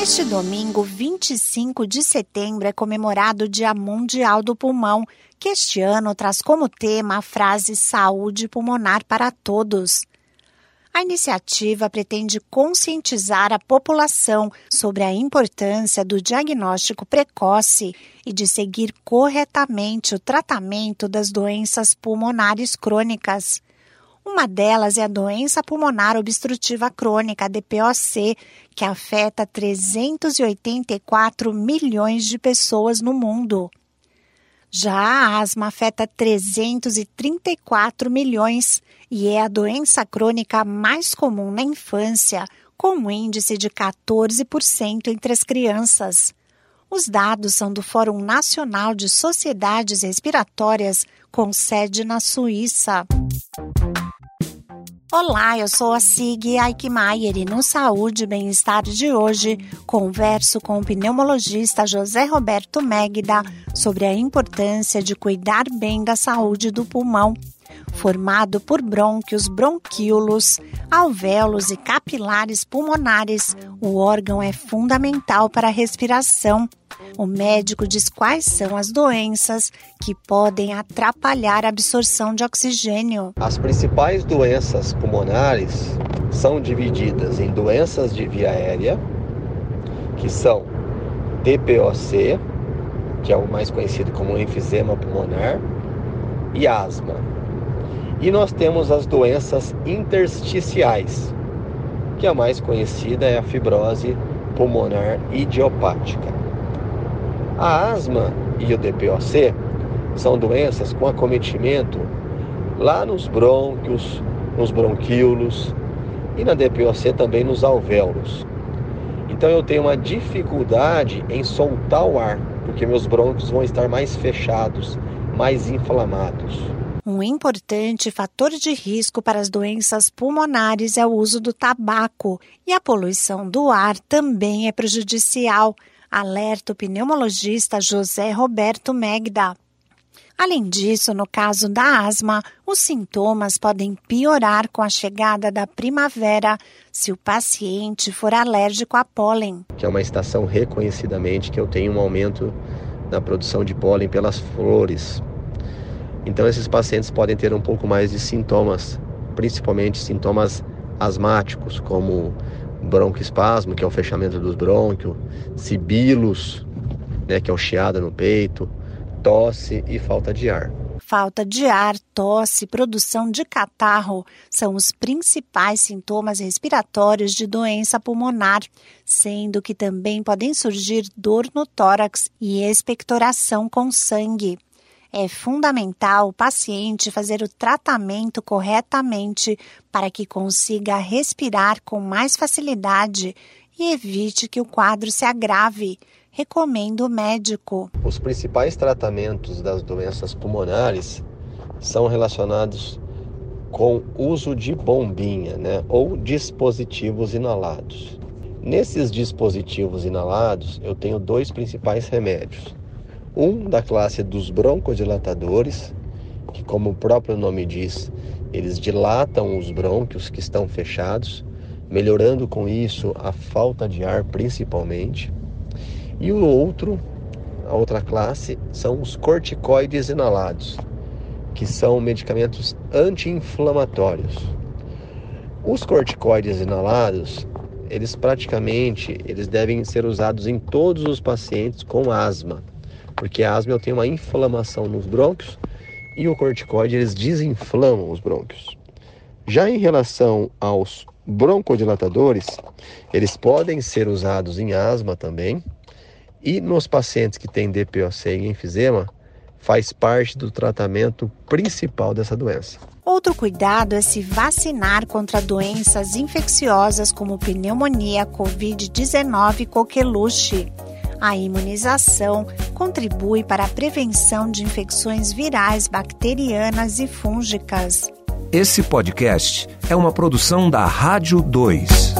Neste domingo, 25 de setembro, é comemorado o Dia Mundial do Pulmão, que este ano traz como tema a frase Saúde Pulmonar para Todos. A iniciativa pretende conscientizar a população sobre a importância do diagnóstico precoce e de seguir corretamente o tratamento das doenças pulmonares crônicas. Uma delas é a doença pulmonar obstrutiva crônica, DPOC, que afeta 384 milhões de pessoas no mundo. Já a asma afeta 334 milhões e é a doença crônica mais comum na infância, com um índice de 14% entre as crianças. Os dados são do Fórum Nacional de Sociedades Respiratórias, com sede na Suíça. Olá, eu sou a Sig Aikmaier e no Saúde e Bem-Estar de hoje converso com o pneumologista José Roberto Megda sobre a importância de cuidar bem da saúde do pulmão. Formado por brônquios, bronquíolos, alvéolos e capilares pulmonares, o órgão é fundamental para a respiração. O médico diz quais são as doenças que podem atrapalhar a absorção de oxigênio. As principais doenças pulmonares são divididas em doenças de via aérea, que são DPOC, que é o mais conhecido como enfisema pulmonar, e asma. E nós temos as doenças intersticiais, que a mais conhecida é a fibrose pulmonar idiopática. A asma e o DPOC são doenças com acometimento lá nos brônquios, nos bronquíolos e na DPOC também nos alvéolos. Então eu tenho uma dificuldade em soltar o ar, porque meus brônquios vão estar mais fechados, mais inflamados. Um importante fator de risco para as doenças pulmonares é o uso do tabaco, e a poluição do ar também é prejudicial, alerta o pneumologista José Roberto Megda. Além disso, no caso da asma, os sintomas podem piorar com a chegada da primavera se o paciente for alérgico a pólen. Que é uma estação reconhecidamente que eu tenho um aumento na produção de pólen pelas flores. Então esses pacientes podem ter um pouco mais de sintomas, principalmente sintomas asmáticos, como broncoespasmo, que é o fechamento dos brônquios, sibilos, né, que é o chiado no peito, tosse e falta de ar. Falta de ar, tosse, produção de catarro são os principais sintomas respiratórios de doença pulmonar, sendo que também podem surgir dor no tórax e expectoração com sangue. É fundamental o paciente fazer o tratamento corretamente para que consiga respirar com mais facilidade e evite que o quadro se agrave. Recomendo o médico. Os principais tratamentos das doenças pulmonares são relacionados com uso de bombinha, né, ou dispositivos inalados. Nesses dispositivos inalados, eu tenho dois principais remédios. Um da classe dos broncodilatadores, que, como o próprio nome diz, eles dilatam os brônquios que estão fechados, melhorando com isso a falta de ar principalmente. E o outro, a outra classe, são os corticoides inalados, que são medicamentos anti-inflamatórios. Os corticoides inalados, eles praticamente eles devem ser usados em todos os pacientes com asma, porque a asma eu tenho uma inflamação nos brônquios e o corticoide eles desinflamam os brônquios. Já em relação aos broncodilatadores, eles podem ser usados em asma também e nos pacientes que têm DPOC e enfisema, faz parte do tratamento principal dessa doença. Outro cuidado é se vacinar contra doenças infecciosas como pneumonia, Covid-19 e coqueluche. A imunização contribui para a prevenção de infecções virais, bacterianas e fúngicas. Esse podcast é uma produção da Rádio 2.